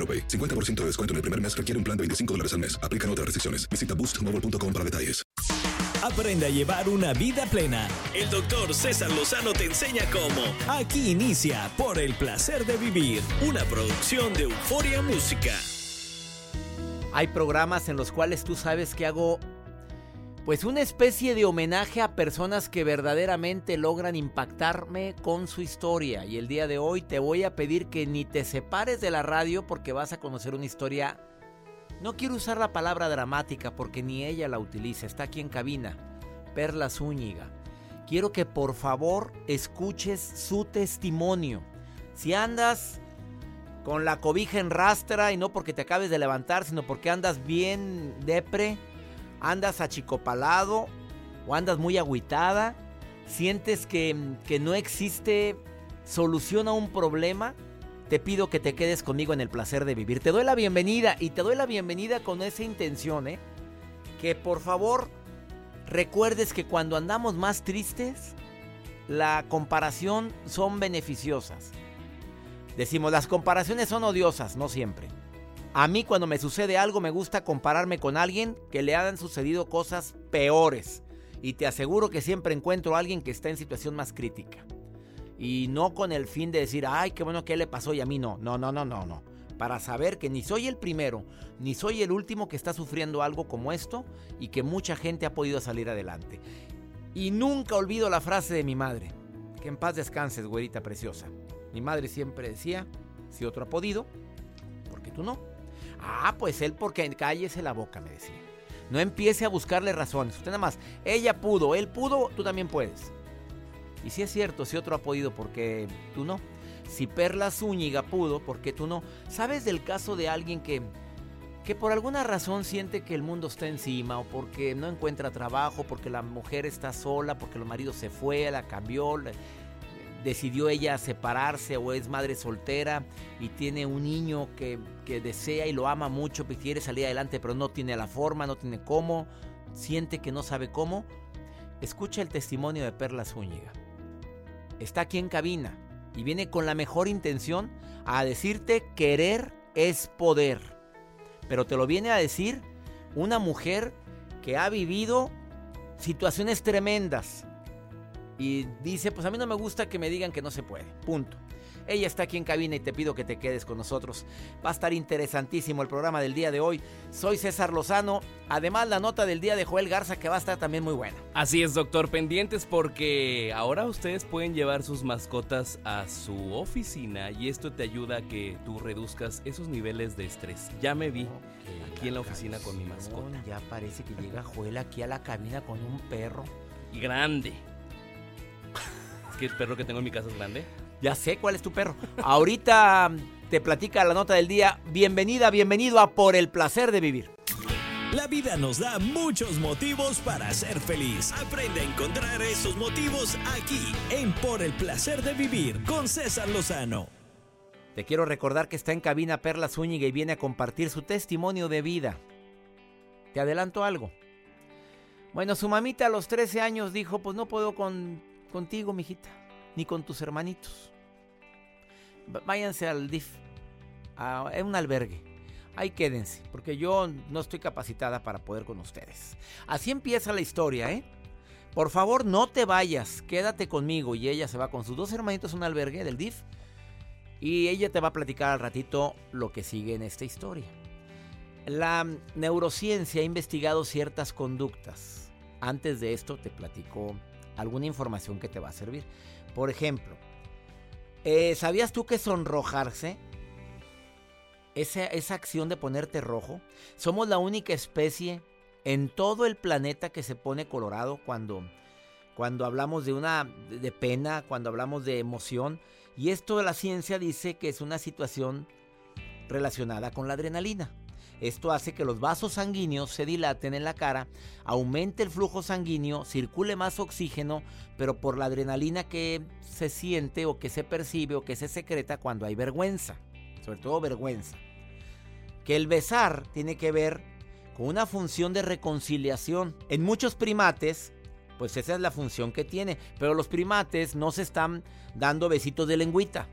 AroPay. 50% de descuento en el primer mes requiere un plan de 25 dólares al mes. Aplican otras restricciones. Visita boostmobile.com para detalles. Aprende a llevar una vida plena. El doctor César Lozano te enseña cómo. Aquí inicia Por el placer de vivir, una producción de Euforia Música. Hay programas en los cuales tú sabes que hago pues una especie de homenaje a personas que verdaderamente logran impactarme con su historia. Y el día de hoy te voy a pedir que ni te separes de la radio porque vas a conocer una historia... No quiero usar la palabra dramática porque ni ella la utiliza. Está aquí en cabina. Perla Zúñiga. Quiero que por favor escuches su testimonio. Si andas con la cobija en rastra y no porque te acabes de levantar, sino porque andas bien depre, andas achicopalado o andas muy agüitada, sientes que, que no existe solución a un problema, te pido que te quedes conmigo en el placer de vivir. Te doy la bienvenida y te doy la bienvenida con esa intención, ¿eh? Que por favor recuerdes que cuando andamos más tristes, la comparación son beneficiosas. Decimos, las comparaciones son odiosas, no siempre. A mí cuando me sucede algo me gusta compararme con alguien que le han sucedido cosas peores. Y te aseguro que siempre encuentro a alguien que está en situación más crítica. Y no con el fin de decir, ay, qué bueno que le pasó y a mí no. No, no, no, no, no. Para saber que ni soy el primero, ni soy el último que está sufriendo algo como esto y que mucha gente ha podido salir adelante. Y nunca olvido la frase de mi madre. Que en paz descanses, güerita preciosa. Mi madre siempre decía, si otro ha podido, ¿por qué tú no? Ah, pues él porque cállese la boca, me decía. No empiece a buscarle razones. Usted nada más, ella pudo, él pudo, tú también puedes. Y si es cierto, si otro ha podido, ¿por qué tú no? Si Perla Zúñiga pudo, ¿por qué tú no? ¿Sabes del caso de alguien que, que por alguna razón siente que el mundo está encima o porque no encuentra trabajo, porque la mujer está sola, porque el marido se fue, la cambió, decidió ella separarse o es madre soltera y tiene un niño que, que desea y lo ama mucho, que quiere salir adelante, pero no tiene la forma, no tiene cómo, siente que no sabe cómo, escucha el testimonio de Perla Zúñiga. Está aquí en cabina y viene con la mejor intención a decirte querer es poder. Pero te lo viene a decir una mujer que ha vivido situaciones tremendas, y dice, pues a mí no me gusta que me digan que no se puede. Punto. Ella está aquí en cabina y te pido que te quedes con nosotros. Va a estar interesantísimo el programa del día de hoy. Soy César Lozano. Además, la nota del día de Joel Garza que va a estar también muy buena. Así es, doctor. Pendientes porque ahora ustedes pueden llevar sus mascotas a su oficina y esto te ayuda a que tú reduzcas esos niveles de estrés. Ya me vi aquí en la oficina con mi mascota. Ya parece que llega Joel aquí a la cabina con un perro. Y grande. Es que el perro que tengo en mi casa es grande. Ya sé cuál es tu perro. Ahorita te platica la nota del día. Bienvenida, bienvenido a Por el placer de vivir. La vida nos da muchos motivos para ser feliz. Aprende a encontrar esos motivos aquí en Por el placer de vivir con César Lozano. Te quiero recordar que está en cabina Perla Zúñiga y viene a compartir su testimonio de vida. Te adelanto algo. Bueno, su mamita a los 13 años dijo, pues no puedo con, contigo, mijita, ni con tus hermanitos. Váyanse al DIF, a un albergue. Ahí quédense, porque yo no estoy capacitada para poder con ustedes. Así empieza la historia, ¿eh? Por favor, no te vayas, quédate conmigo. Y ella se va con sus dos hermanitos a un albergue del DIF. Y ella te va a platicar al ratito lo que sigue en esta historia. La neurociencia ha investigado ciertas conductas. Antes de esto te platico alguna información que te va a servir. Por ejemplo, eh, ¿sabías tú que sonrojarse, esa, esa acción de ponerte rojo, somos la única especie en todo el planeta que se pone colorado cuando, cuando hablamos de una de pena, cuando hablamos de emoción? Y esto la ciencia dice que es una situación relacionada con la adrenalina. Esto hace que los vasos sanguíneos se dilaten en la cara, aumente el flujo sanguíneo, circule más oxígeno, pero por la adrenalina que se siente o que se percibe o que se secreta cuando hay vergüenza, sobre todo vergüenza. Que el besar tiene que ver con una función de reconciliación. En muchos primates, pues esa es la función que tiene, pero los primates no se están dando besitos de lengüita.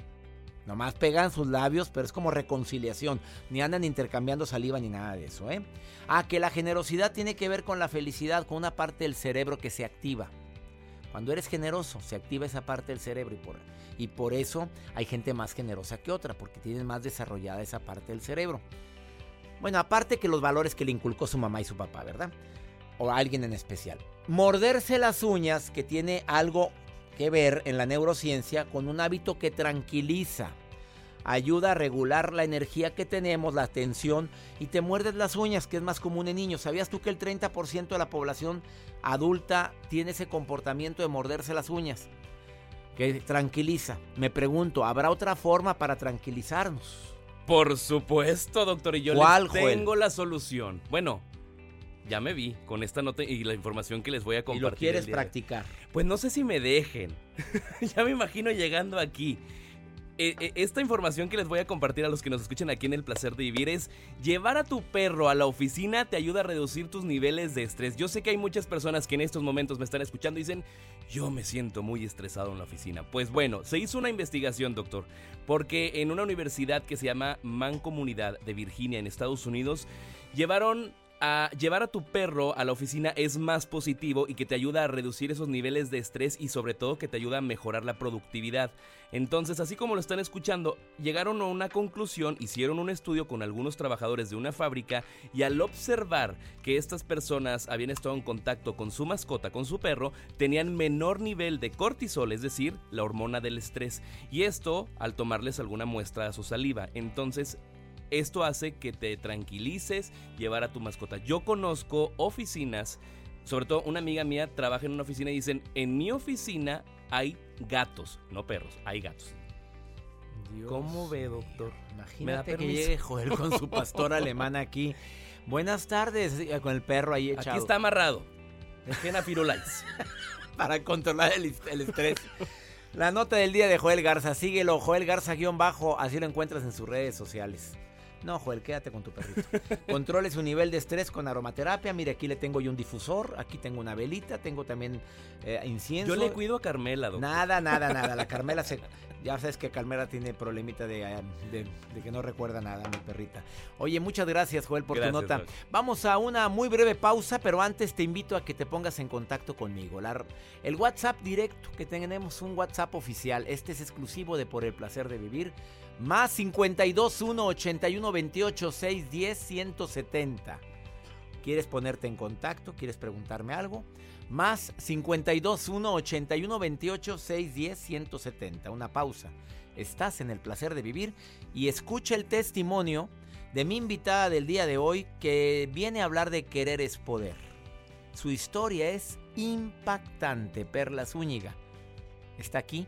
Nomás pegan sus labios, pero es como reconciliación. Ni andan intercambiando saliva ni nada de eso, ¿eh? Ah, que la generosidad tiene que ver con la felicidad, con una parte del cerebro que se activa. Cuando eres generoso, se activa esa parte del cerebro y por, y por eso hay gente más generosa que otra, porque tienen más desarrollada esa parte del cerebro. Bueno, aparte que los valores que le inculcó su mamá y su papá, ¿verdad? O alguien en especial. Morderse las uñas, que tiene algo que ver en la neurociencia con un hábito que tranquiliza. Ayuda a regular la energía que tenemos, la tensión, y te muerdes las uñas, que es más común en niños. ¿Sabías tú que el 30% de la población adulta tiene ese comportamiento de morderse las uñas? Que tranquiliza. Me pregunto, ¿habrá otra forma para tranquilizarnos? Por supuesto, doctor, y yo les tengo la solución. Bueno, ya me vi con esta nota y la información que les voy a compartir. ¿Y lo quieres practicar? Pues no sé si me dejen. ya me imagino llegando aquí. Eh, eh, esta información que les voy a compartir a los que nos escuchan aquí en El Placer de Vivir es llevar a tu perro a la oficina te ayuda a reducir tus niveles de estrés. Yo sé que hay muchas personas que en estos momentos me están escuchando y dicen, yo me siento muy estresado en la oficina. Pues bueno, se hizo una investigación, doctor, porque en una universidad que se llama Mancomunidad de Virginia en Estados Unidos, llevaron a llevar a tu perro a la oficina es más positivo y que te ayuda a reducir esos niveles de estrés y sobre todo que te ayuda a mejorar la productividad. Entonces, así como lo están escuchando, llegaron a una conclusión, hicieron un estudio con algunos trabajadores de una fábrica y al observar que estas personas habían estado en contacto con su mascota, con su perro, tenían menor nivel de cortisol, es decir, la hormona del estrés. Y esto al tomarles alguna muestra a su saliva. Entonces, esto hace que te tranquilices llevar a tu mascota. Yo conozco oficinas, sobre todo una amiga mía trabaja en una oficina y dicen, en mi oficina hay gatos, no perros, hay gatos. ¿Cómo ve, doctor? Imagínate que llegue Joel con su pastor alemán aquí. Buenas tardes, eh, con el perro ahí echado. Aquí está amarrado. a Firulais. Para controlar el, el estrés. La nota del día de Joel Garza. Síguelo, Joel Garza-bajo. Así lo encuentras en sus redes sociales. No, Joel, quédate con tu perrito. Controle su nivel de estrés con aromaterapia. Mire, aquí le tengo yo un difusor, aquí tengo una velita, tengo también eh, incienso. Yo le cuido a Carmela, doctor. Nada, nada, nada. La Carmela se... Ya sabes que Carmela tiene problemita de, eh, de, que no recuerda nada, mi perrita. Oye, muchas gracias, Joel, por tu nota. Vamos a una muy breve pausa, pero antes te invito a que te pongas en contacto conmigo. el WhatsApp directo, que tenemos un WhatsApp oficial. Este es exclusivo de Por el Placer de Vivir. Más 52 1 81 28 610 170. ¿Quieres ponerte en contacto? ¿Quieres preguntarme algo? Más 52 1 81 28 610 170. Una pausa. Estás en el placer de vivir y escucha el testimonio de mi invitada del día de hoy que viene a hablar de querer es poder. Su historia es impactante. Perla Zúñiga está aquí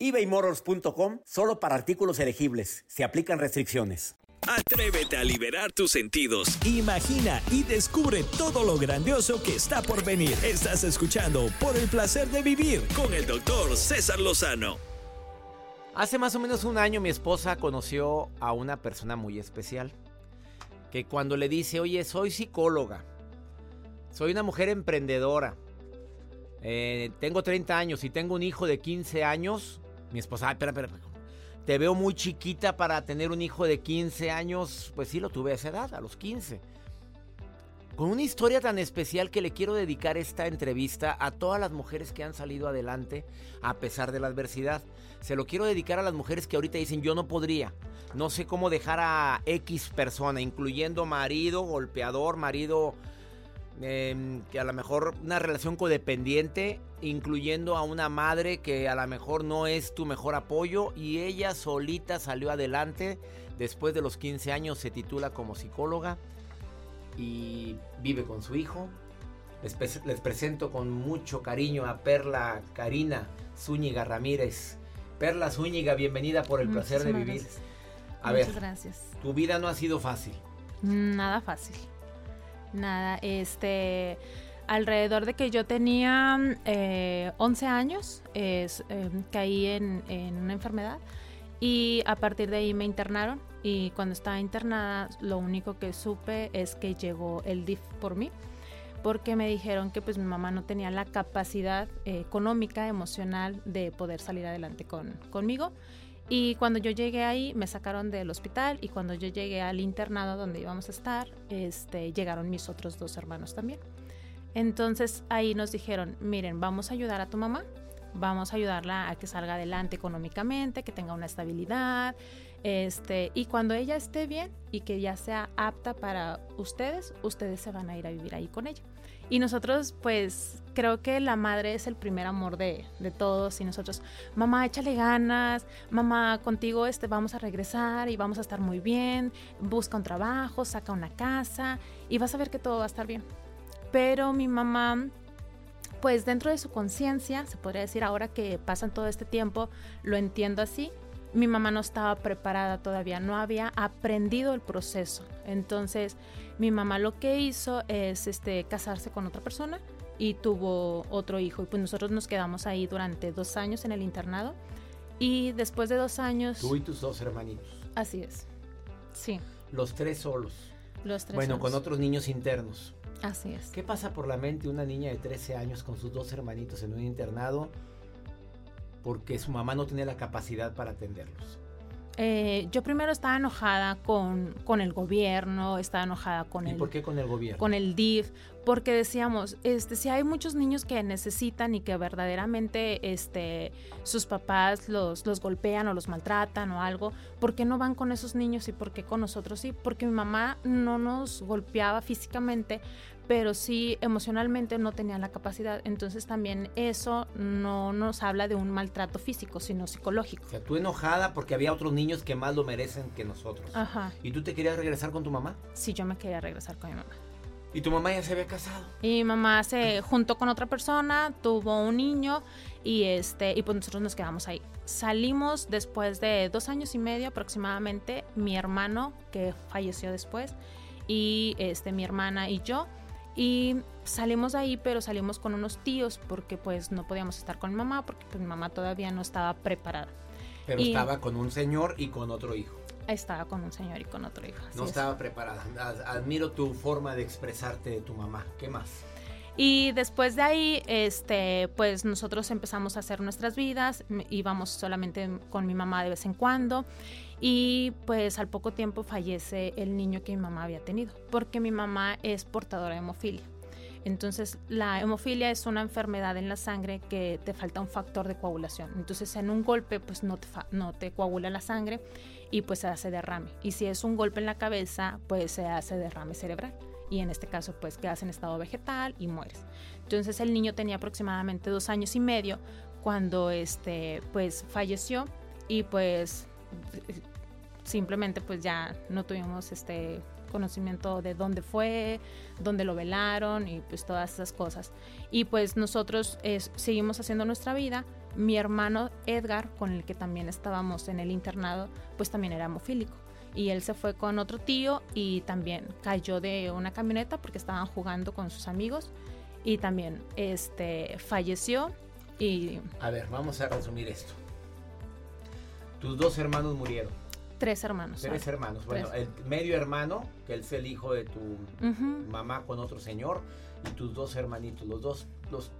ebaymotors.com solo para artículos elegibles. Se aplican restricciones. Atrévete a liberar tus sentidos. Imagina y descubre todo lo grandioso que está por venir. Estás escuchando Por el placer de vivir con el doctor César Lozano. Hace más o menos un año mi esposa conoció a una persona muy especial. Que cuando le dice, oye, soy psicóloga, soy una mujer emprendedora, eh, tengo 30 años y tengo un hijo de 15 años, mi esposa, ay, espera, espera, te veo muy chiquita para tener un hijo de 15 años. Pues sí, lo tuve a esa edad, a los 15. Con una historia tan especial que le quiero dedicar esta entrevista a todas las mujeres que han salido adelante a pesar de la adversidad. Se lo quiero dedicar a las mujeres que ahorita dicen yo no podría. No sé cómo dejar a X persona, incluyendo marido, golpeador, marido Em, que a lo mejor una relación codependiente, incluyendo a una madre que a lo mejor no es tu mejor apoyo y ella solita salió adelante. Después de los 15 años se titula como psicóloga y vive con su hijo. Les, les presento con mucho cariño a Perla Karina Zúñiga Ramírez. Perla Zúñiga, bienvenida por el placer de vivir. A Muchas gracias. Tu vida no ha sido fácil. Nada fácil. Nada, este, alrededor de que yo tenía 11 eh, años, es, em, caí en, una enfermedad y a partir de ahí me internaron y cuando estaba internada lo único que supe es que llegó el DIF por mí porque me dijeron que pues mi mamá no tenía la capacidad eh, económica, emocional de poder salir adelante con, conmigo y cuando yo llegué ahí, me sacaron del hospital y cuando yo llegué al internado donde íbamos a estar, este, llegaron mis otros dos hermanos también. Entonces ahí nos dijeron, miren, vamos a ayudar a tu mamá, vamos a ayudarla a que salga adelante económicamente, que tenga una estabilidad, este, y cuando ella esté bien y que ya sea apta para ustedes, ustedes se van a ir a vivir ahí con ella. Y nosotros, pues, creo que la madre es el primer amor de, de, todos y nosotros, mamá, échale ganas, mamá, contigo este, vamos a regresar y vamos a estar muy bien, busca un trabajo, saca una casa y vas a ver que todo va a estar bien. Pero mi mamá, pues dentro de su conciencia, se podría decir ahora que pasan todo este tiempo, lo entiendo así, mi mamá no estaba preparada todavía, no había aprendido el proceso. Entonces, mi mamá lo que hizo es este, casarse con otra persona y tuvo otro hijo. Y pues nosotros nos quedamos ahí durante dos años en el internado. Y después de dos años... Tú y tus dos hermanitos. Así es. Sí. Los tres solos. Los tres Bueno, con otros niños internos. Así es. ¿Qué pasa por la mente una niña de 13 años con sus dos hermanitos en un internado? porque su mamá no tenía la capacidad para atenderlos? Eh, yo primero estaba enojada con, con, el gobierno, estaba enojada con ¿Y el... por qué con el gobierno? Con el DIF, porque decíamos, este, si hay muchos niños que necesitan y que verdaderamente este, sus papás los, los golpean o los maltratan o algo, ¿por qué no van con esos niños y por qué con nosotros sí? Porque mi mamá no nos golpeaba físicamente, pero sí emocionalmente no tenía la capacidad. Entonces también eso no nos habla de un maltrato físico, sino psicológico. O sea, tú enojada porque había otros niños que más lo merecen que nosotros. Ajá. ¿Y tú te querías regresar con tu mamá? Sí, yo me quería regresar con mi mamá. ¿Y tu mamá ya se había casado? Y mi mamá se juntó con otra persona, tuvo un niño y este y pues nosotros nos quedamos ahí. Salimos después de dos años y medio aproximadamente, mi hermano que falleció después y este mi hermana y yo y salimos de ahí, pero salimos con unos tíos porque pues no podíamos estar con mamá porque pues mi mamá todavía no estaba preparada. Pero estaba con un señor y con otro hijo. Estaba con un señor y con otro hijo. No estaba preparada. Admiro tu forma de expresarte de tu mamá. ¿Qué más? Y después de ahí, este, pues nosotros empezamos a hacer nuestras vidas, íbamos solamente con mi mamá de vez en cuando y pues al poco tiempo fallece el niño que mi mamá había tenido, porque mi mamá es portadora de hemofilia. Entonces, la hemofilia es una enfermedad en la sangre que te falta un factor de coagulación. Entonces, en un golpe, pues no te, no te coagula la sangre y pues se hace derrame. Y si es un golpe en la cabeza, pues se hace derrame cerebral. Y en este caso, pues quedas en estado vegetal y mueres. Entonces, el niño tenía aproximadamente dos años y medio cuando este, pues falleció y pues simplemente pues ya no tuvimos este conocimiento de dónde fue, dónde lo velaron y pues todas esas cosas. Y pues nosotros seguimos haciendo nuestra vida. Mi hermano Edgar, con el que también estábamos en el internado, pues también era hemofílico. Y él se fue con otro tío y también cayó de una camioneta porque estaban jugando con sus amigos y también este, falleció. Y... A ver, vamos a resumir esto. Tus dos hermanos murieron. Tres hermanos. Tres hermanos. Bueno, el medio hermano, que él es el hijo de tu mamá con otro señor, y tus dos hermanitos. Los dos los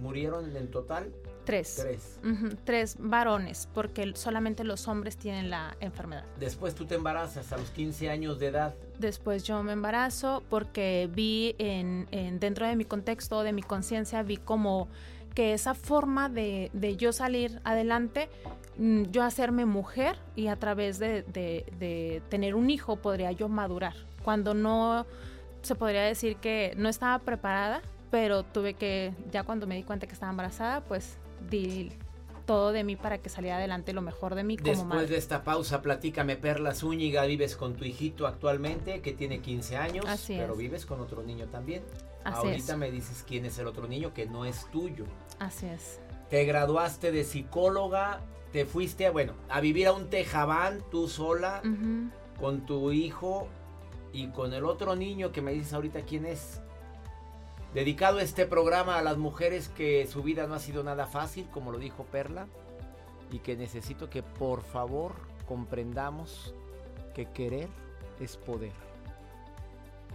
murieron en total. Tres. Tres. Tres varones, porque solamente los hombres tienen la enfermedad. Después tú te embarazas a los 15 años de edad. Después yo me embarazo porque vi en, dentro de mi contexto, de mi conciencia, vi como que esa forma de, de yo salir adelante Mm, yo hacerme mujer y a través de, tener un hijo podría yo madurar. Cuando no se podría decir que no estaba preparada, pero tuve que, ya cuando me di cuenta que estaba embarazada, pues di todo de mí para que saliera adelante lo mejor de mí como Después de esta pausa, platícame, Perla Zúñiga, vives con tu hijito actualmente, que tiene 15 años, pero vives con otro niño también. Ahorita me dices quién es el otro niño que no es tuyo. Así es. Te graduaste de psicóloga te fuiste, bueno, a vivir a un tejabán tú sola, con tu hijo y con el otro niño que me dices ahorita quién es. Dedicado este programa a las mujeres que su vida no ha sido nada fácil, como lo dijo Perla, y que necesito que por favor comprendamos que querer es poder.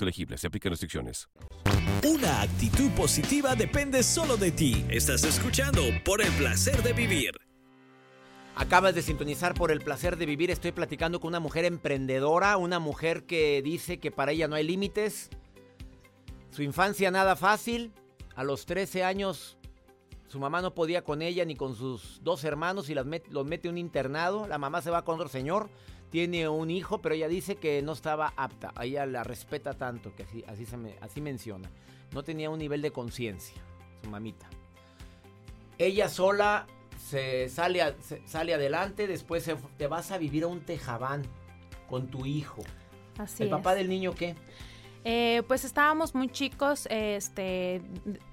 elegibles. Se aplican restricciones. Una actitud positiva depende solo de ti. Estás escuchando por el placer de vivir. Acabas de sintonizar por el placer de vivir. Estoy platicando con una mujer emprendedora, una mujer que dice que para ella no hay límites. Su infancia nada fácil. A los 13 años su mamá no podía con ella ni con sus dos hermanos y los mete en un internado. La mamá se va con otro señor tiene un hijo, pero ella dice que no estaba apta. ella la respeta tanto que así, así, se me, así menciona. No tenía un nivel de conciencia, su mamita. Ella sola se sale, sale adelante, después te vas a vivir a un tejabán con tu hijo. Así ¿El papá del niño qué? Eh, pues estábamos muy chicos, este...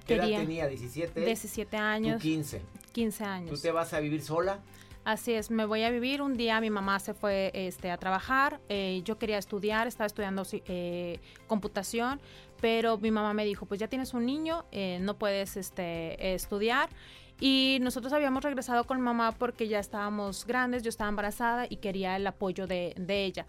¿Qué edad tenía? ¿17? 17 años. 15? 15 años. ¿Tú te vas a vivir sola? Así es, me voy a vivir. Un día mi mamá se fue este, a trabajar, eh, yo quería estudiar, estaba estudiando eh, computación, pero mi mamá me dijo, pues ya tienes un niño, eh, no puedes este, estudiar. Y nosotros habíamos regresado con mamá porque ya estábamos grandes, yo estaba embarazada y quería el apoyo de, de ella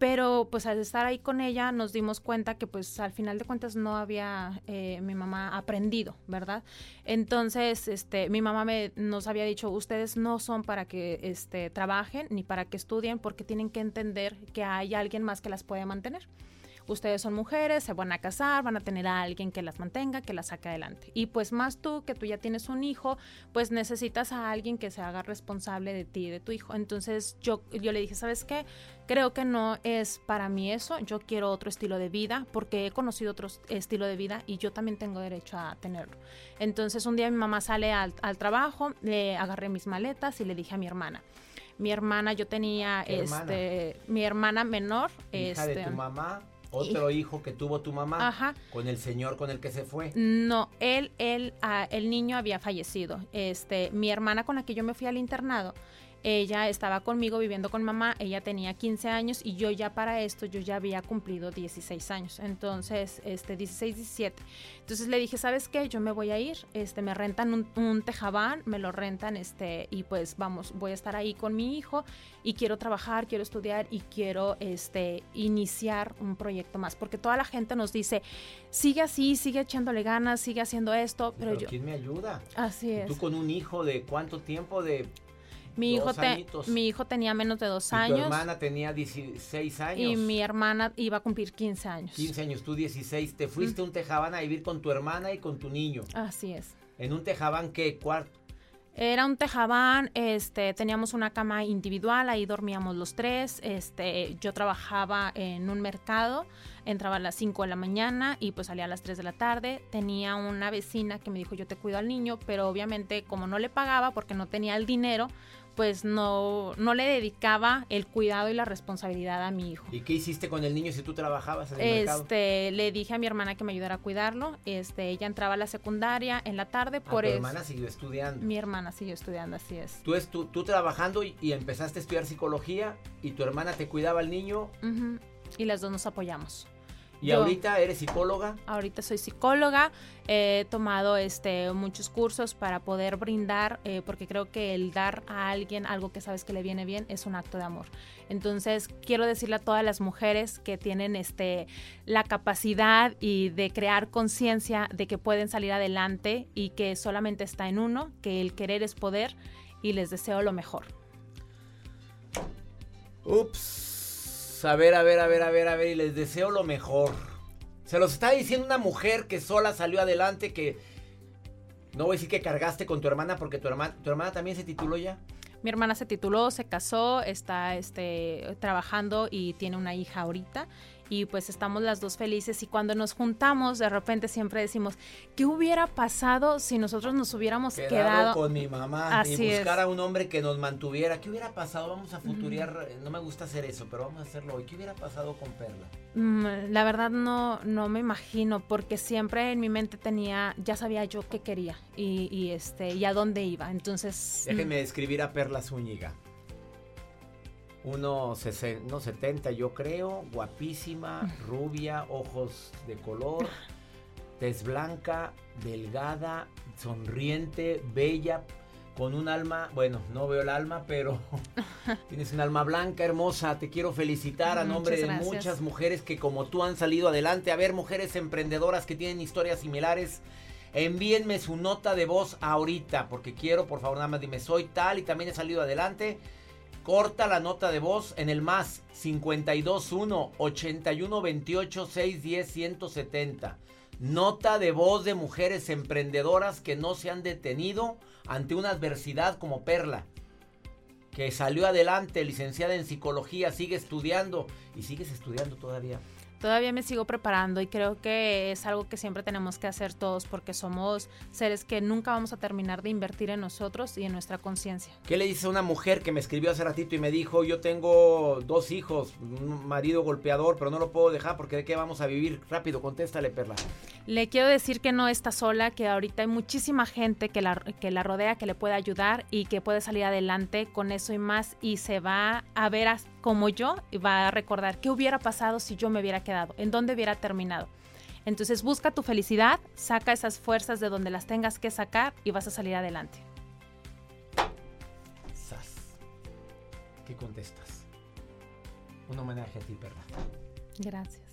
pero pues al estar ahí con ella nos dimos cuenta que pues al final de cuentas no había eh, mi mamá aprendido, ¿verdad? Entonces, este, mi mamá me, nos había dicho, ustedes no son para que este, trabajen ni para que estudien porque tienen que entender que hay alguien más que las puede mantener ustedes son mujeres, se van a casar, van a tener a alguien que las mantenga, que las saque adelante. Y pues más tú, que tú ya tienes un hijo, pues necesitas a alguien que se haga responsable de ti y de tu hijo. Entonces yo, yo le dije, ¿sabes qué? Creo que no es para mí eso, yo quiero otro estilo de vida porque he conocido otro estilo de vida y yo también tengo derecho a tenerlo. Entonces un día mi mamá sale al, trabajo, le agarré mis maletas y le dije a mi hermana, mi hermana, yo tenía este mi hermana menor, hija este, de tu mamá, otro hijo que tuvo tu mamá con el señor con el que se fue. No, él, él, ah, el niño había fallecido. Este, mi hermana con la que yo me fui al internado, ella estaba conmigo viviendo con mamá, ella tenía 15 años y yo ya para esto, yo ya había cumplido 16 años, entonces, este, 16, 17. Entonces le dije, ¿sabes qué? Yo me voy a ir, este, me rentan un, un tejabán, me lo rentan, este, y pues vamos, voy a estar ahí con mi hijo y quiero trabajar, quiero estudiar y quiero, este, iniciar un proyecto más, porque toda la gente nos dice, sigue así, sigue echándole ganas, sigue haciendo esto, pero, Pero yo... ¿quién me ayuda? Así es. Tú con un hijo de cuánto tiempo de Mi hijo, te- mi tenía menos de dos y años hermana tenía 16 años. y mi hermana iba a cumplir 15 años. 15 años, tú 16. Te fuiste a un tejabán a vivir con tu hermana y con tu niño. Así es. En un tejabán que cuarto. Era un tejabán, este, teníamos una cama individual, ahí dormíamos los tres, este, yo trabajaba en un mercado, entraba a las 5 de la mañana y pues salía a las 3 de la tarde, tenía una vecina que me dijo yo te cuido al niño, pero obviamente como no le pagaba porque no tenía el dinero, pues no, no le dedicaba el cuidado y la responsabilidad a mi hijo. ¿Y qué hiciste con el niño si tú trabajabas en el mercado? Este, le dije a mi hermana que me ayudara a cuidarlo. Este, ella entraba a la secundaria en la tarde Ah, por tu eso. hermana siguió estudiando. Mi hermana siguió estudiando, así es. Tú, estu- tú trabajando y, y empezaste a estudiar psicología y tu hermana te cuidaba al niño Ujú. Y las dos nos apoyamos. Y Yo- ahorita eres psicóloga. Ahorita soy psicóloga, he tomado este, muchos cursos para poder brindar, eh, porque creo que el dar a alguien algo que sabes que le viene bien es un acto de amor. Entonces quiero decirle a todas las mujeres que tienen este, la capacidad y de crear conciencia de que pueden salir adelante y que solamente está en uno, que el querer es poder y les deseo lo mejor. Ups. A ver, a ver, a ver, a ver, a ver. Y les deseo lo mejor. Se los está diciendo una mujer que sola salió adelante, que... No voy a decir que cargaste con tu hermana porque tu hermana, tu hermana también se tituló ya. Mi hermana se tituló, se casó, está este, trabajando y tiene una hija ahorita. Y pues estamos las dos felices y cuando nos juntamos de repente siempre decimos, ¿qué hubiera pasado si nosotros nos hubiéramos Quedado, quedado? con mi mamá Así y buscar a un hombre que nos mantuviera. ¿Qué hubiera pasado? Vamos a futuriar. No me gusta hacer eso, pero vamos a hacerlo hoy. ¿Qué hubiera pasado con Perla? Mm, La verdad no, no me imagino porque siempre en mi mente tenía, ya sabía yo qué quería y, y, este, y a dónde iba. Entonces... Déjenme describir a Perla Zúñiga. Uno sesen- unos 70 yo creo, guapísima, rubia, ojos de color, tez blanca, delgada, sonriente, bella, con un alma, bueno, no veo el alma, pero tienes un alma blanca, hermosa. Te quiero felicitar a Muchas nombre de gracias. muchas mujeres que como tú han salido adelante. A ver, mujeres emprendedoras que tienen historias similares. Envíenme su nota de voz ahorita, porque quiero, por favor, nada más dime, soy tal y también he salido adelante. Corta la nota de voz en el más 521 81 28 610 170. Nota de voz de mujeres emprendedoras que no se han detenido ante una adversidad como Perla, que salió adelante, licenciada en psicología, sigue estudiando y sigues estudiando todavía. Todavía me sigo preparando y creo que es algo que siempre tenemos que hacer todos porque somos seres que nunca vamos a terminar de invertir en nosotros y en nuestra conciencia. ¿Qué le dice una mujer que me escribió hace ratito y me dijo, yo tengo dos hijos, un marido golpeador, pero no lo puedo dejar porque de qué vamos a vivir? Rápido, contéstale, Perla. Le quiero decir que no está sola, que ahorita hay muchísima gente que la, que la rodea, que le puede ayudar y que puede salir adelante con eso y más y se va a ver como yo y va a recordar qué hubiera pasado si yo me hubiera quedado, en dónde hubiera terminado. Entonces busca tu felicidad, saca esas fuerzas de donde las tengas que sacar y vas a salir adelante. Sas. ¿Qué contestas? Un homenaje a ti, Perla. Gracias.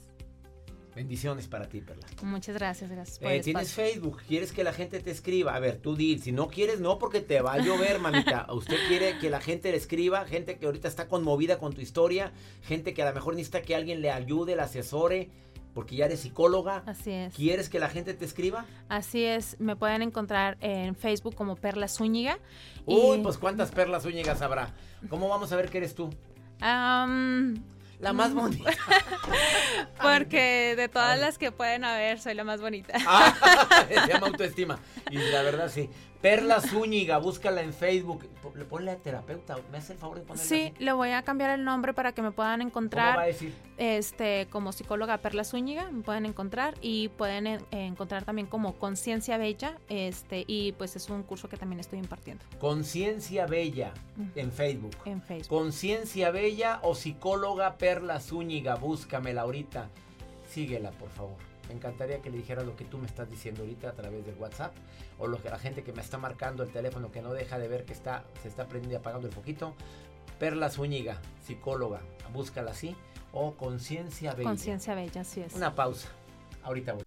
Bendiciones para ti, Perla. Muchas gracias, gracias por Eh, el ¿Tienes espacio. Facebook? ¿Quieres que la gente te escriba? A ver, tú di, si no quieres, no, porque te va a llover, mamita. Usted quiere que la gente le escriba, gente que ahorita está conmovida con tu historia, gente que a lo mejor necesita que alguien le ayude, le asesore, porque ya eres psicóloga. Así es. ¿Quieres que la gente te escriba? Así es, me pueden encontrar en Facebook como Perla Zúñiga. Uy, y- pues cuántas perlas úñigas habrá. ¿Cómo vamos a ver que eres tú? Am, La más bonita. porque de todas las que pueden haber, soy la más bonita. Ah, se llama autoestima. Y la verdad sí. Perla Zúñiga, búscala en Facebook. Le ponle a terapeuta. ¿Me hace el favor de ponerla Sí, así? le voy a cambiar el nombre para que me puedan encontrar. ¿Cómo va a decir? Este, como psicóloga Perla Zúñiga, me pueden encontrar y pueden eh, encontrar también como Conciencia Bella, este, y pues es un curso que también estoy impartiendo Conciencia Bella en Facebook. en Facebook. Conciencia Bella o psicóloga Perla Zúñiga. Búscamela ahorita. Síguela, por favor. Me encantaría que le dijera lo que tú me estás diciendo ahorita a través del WhatsApp. O lo que la gente que me está marcando el teléfono que no deja de ver que está, se está prendiendo y apagando el foquito. Perla Zúñiga, psicóloga. Búscala así. O Conciencia Bella. Conciencia Bella, así es. Una pausa. Ahorita voy.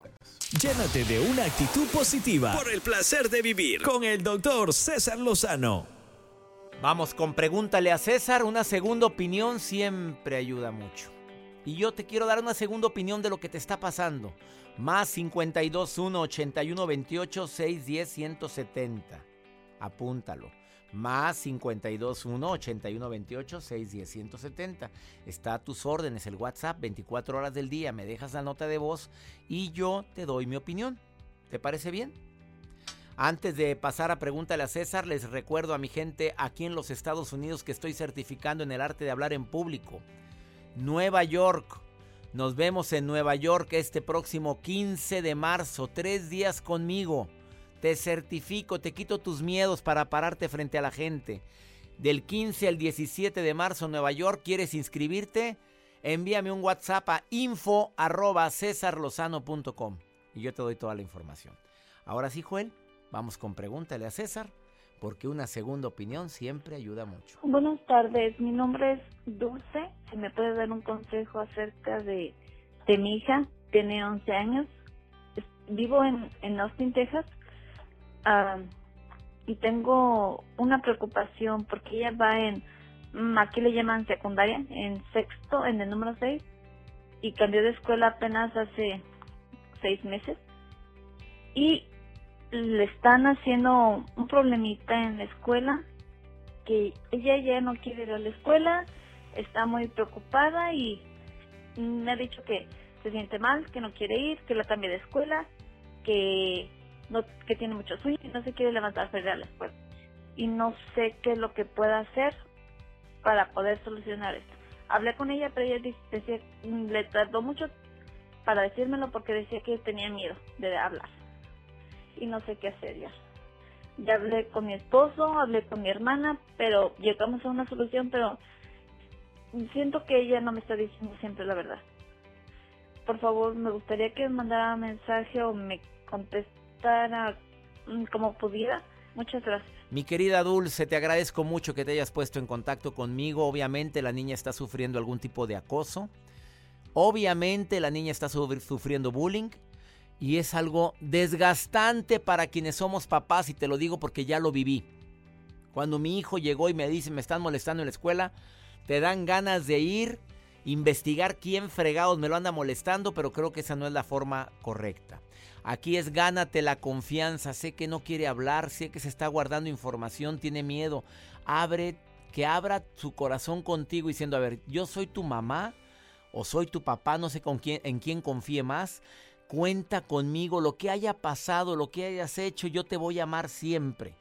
Llénate de una actitud positiva por el placer de vivir con el doctor César Lozano. Vamos con pregúntale a César. Una segunda opinión siempre ayuda mucho. Y yo te quiero dar una segunda opinión de lo que te está pasando. Más 521 81 28 610 170. Apúntalo. Más 521 81 28 610 170. Está a tus órdenes el WhatsApp 24 horas del día. Me dejas la nota de voz y yo te doy mi opinión. ¿Te parece bien? Antes de pasar a pregúntale a César, les recuerdo a mi gente aquí en los Estados Unidos que estoy certificando en el arte de hablar en público. Nueva York. Nos vemos en Nueva York este próximo 15 de marzo. Tres días conmigo. Te certifico, te quito tus miedos para pararte frente a la gente. Del 15 al 17 de marzo, Nueva York, ¿quieres inscribirte? Envíame un WhatsApp a info arroba cesarlozano.com y yo te doy toda la información. Ahora sí, Joel, vamos con pregúntale a César, porque una segunda opinión siempre ayuda mucho. Buenas tardes, mi nombre es Dulce. Si me puede dar un consejo acerca de, mi hija, tiene 11 años. Vivo en Austin, Texas. Y tengo una preocupación porque ella va en, mm, aquí le llaman secundaria, en sexto, en el número 6. Y cambió de escuela apenas hace seis meses. Y le están haciendo un problemita en la escuela que ella ya no quiere ir a la escuela, está muy preocupada y me ha dicho que se siente mal, que no quiere ir, que la cambie de escuela, que no que tiene mucho sueño y no se quiere levantar ir a la escuela. Y no sé qué es lo que pueda hacer para poder solucionar esto. Hablé con ella, pero ella decía, mm, le tardó mucho para decírmelo porque decía que tenía miedo de hablar. Y no sé qué hacer ya. Ya hablé con mi esposo, hablé con mi hermana, pero llegamos a una solución, pero siento que ella no me está diciendo siempre la verdad. Por favor, me gustaría que mandara mensaje o me contestara mm, como pudiera. Muchas gracias. Mi querida Dulce, te agradezco mucho que te hayas puesto en contacto conmigo. Obviamente la niña está sufriendo algún tipo de acoso. Obviamente la niña está sufri- sufriendo bullying. Y es algo desgastante para quienes somos papás y te lo digo porque ya lo viví. Cuando mi hijo llegó y me dice me están molestando en la escuela, te dan ganas de ir, investigar quién fregados me lo anda molestando, pero creo que esa no es la forma correcta. Aquí es gánate la confianza. Sé que no quiere hablar, sé que se está guardando información, tiene miedo. Abre, que abra su corazón contigo diciendo, a ver, yo soy tu mamá o soy tu papá, no sé con en quién confíe más. Cuenta conmigo, lo que haya pasado, lo que hayas hecho, yo te voy a amar siempre.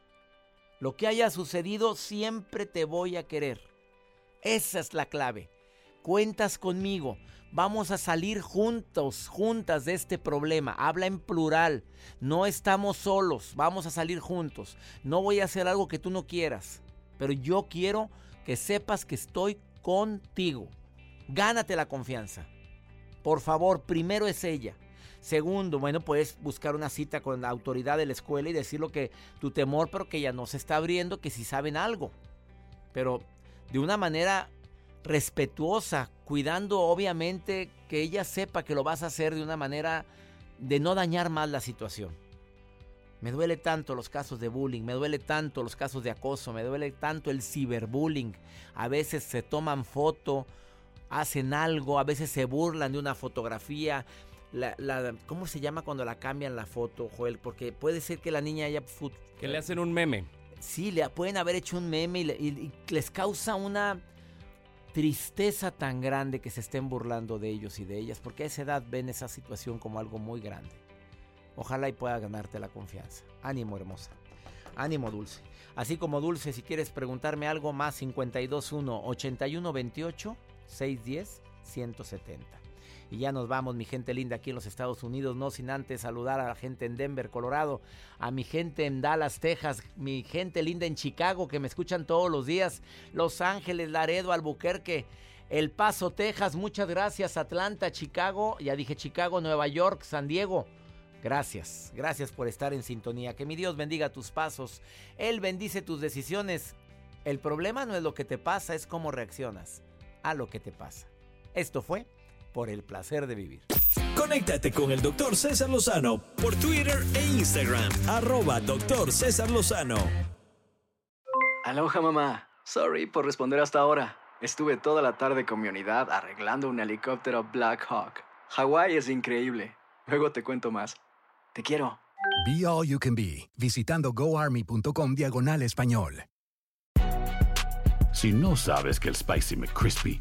Lo que haya sucedido, siempre te voy a querer. Esa es la clave. Cuentas conmigo. Vamos a salir juntos, juntas de este problema. Habla en plural. No estamos solos. Vamos a salir juntos. No voy a hacer algo que tú no quieras. Pero yo quiero que sepas que estoy contigo. Gánate la confianza. Por favor, primero es ella. Segundo, bueno, puedes buscar una cita con la autoridad de la escuela y decir lo que tu temor, pero que ella no se está abriendo, que si saben algo. Pero de una manera respetuosa, cuidando obviamente que ella sepa que lo vas a hacer de una manera de no dañar más la situación. Me duele tanto los casos de bullying, me duele tanto los casos de acoso, me duele tanto el ciberbullying. A veces se toman foto, hacen algo, a veces se burlan de una fotografía. La, ¿Cómo se llama cuando la cambian la foto, Joel? Porque puede ser que la niña haya... Que le hacen un meme. Sí, le pueden haber hecho un meme y les causa una tristeza tan grande que se estén burlando de ellos y de ellas, porque a esa edad ven esa situación como algo muy grande. Ojalá y pueda ganarte la confianza. Ánimo, hermosa. Ánimo, Dulce. Así como Dulce, si quieres preguntarme algo más, 521 8128 610 170. Y ya nos vamos, mi gente linda, aquí en los Estados Unidos, no sin antes saludar a la gente en Denver, Colorado, a mi gente en Dallas, Texas, mi gente linda en Chicago, que me escuchan todos los días, Los Ángeles, Laredo, Albuquerque, El Paso, Texas, muchas gracias, Atlanta, Chicago, ya dije Chicago, Nueva York, San Diego. Gracias, gracias por estar en sintonía. Que mi Dios bendiga tus pasos. Él bendice tus decisiones. El problema no es lo que te pasa, es cómo reaccionas a lo que te pasa. Esto fue por el placer de vivir. Conéctate con el doctor César Lozano por Twitter e Instagram, arroba doctor César Lozano. Aloha mamá, sorry por responder hasta ahora. Estuve toda la tarde con mi unidad arreglando un helicóptero Black Hawk. Hawái es increíble. Luego te cuento más. Te quiero. Be All You Can Be, visitando goarmy.com diagonal español. Si no sabes que el Spicy McCrispy